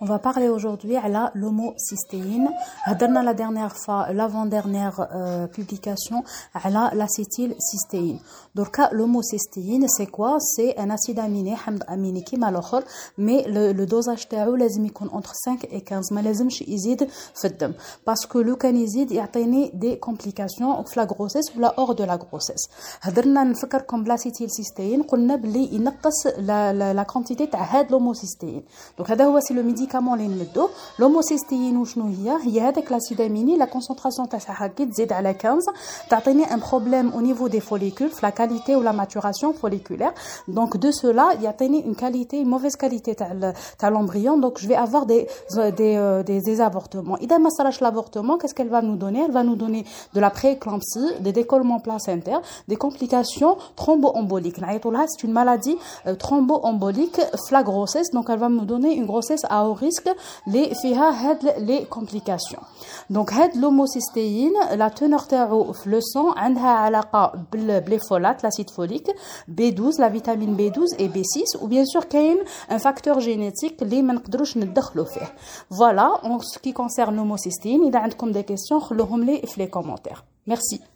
On va parler aujourd'hui à l'homocystéine. هضرنا la dernière fois, l'avant-dernière euh, publication à l'acétylcystéine. Donc l'homocystéine c'est quoi C'est un acide aminé حمض aminé كيما الاخر mais le, le dosage تاعو لازم يكون entre 5 et 15 ما لازمش يزيد في الدم parce que لو كان يزيد يعطيني des complications في la grossesse ولا hors de la grossesse. هضرنا نفكركم بالاسيتيلسيستين قلنا بلي ينقص la, la, la quantité تاع هاد l'homocystéine. Donc هذا هو سي لو médicament اللي نمدو l'homocystéine وشنو هي هي هذاك لاسيد اميني لا كونسونطراسيون تاعها كي تزيد على 15 تعطيني ان بروبليم او نيفو دي فوليكول في لا كاليتي ولا ماتوراسيون فوليكولير دونك دو سولا يعطيني اون كاليتي موفيز كاليتي تاع تاع l'embryon donc je vais avoir des des des, des avortements اذا ما صراش l'avortement qu'est-ce qu'elle va nous donner elle va nous donner de la prééclampsie des décollements placentaires des complications thromboemboliques c'est une maladie euh, thromboembolique la grossesse donc elle va me donner une grossesse à haut risque les فيها les complications donc l'homocystéine la teneur تاعو في le sang عندها علاقه بلي فولات l'acide folique B12 la vitamine B12 et B6 ou bien sûr كاين un facteur génétique اللي ما نقدروش ندخلوا فيه voilà en ce qui concerne l'homocystéine اذا عندكم des questions خلوهم لي في les commentaires merci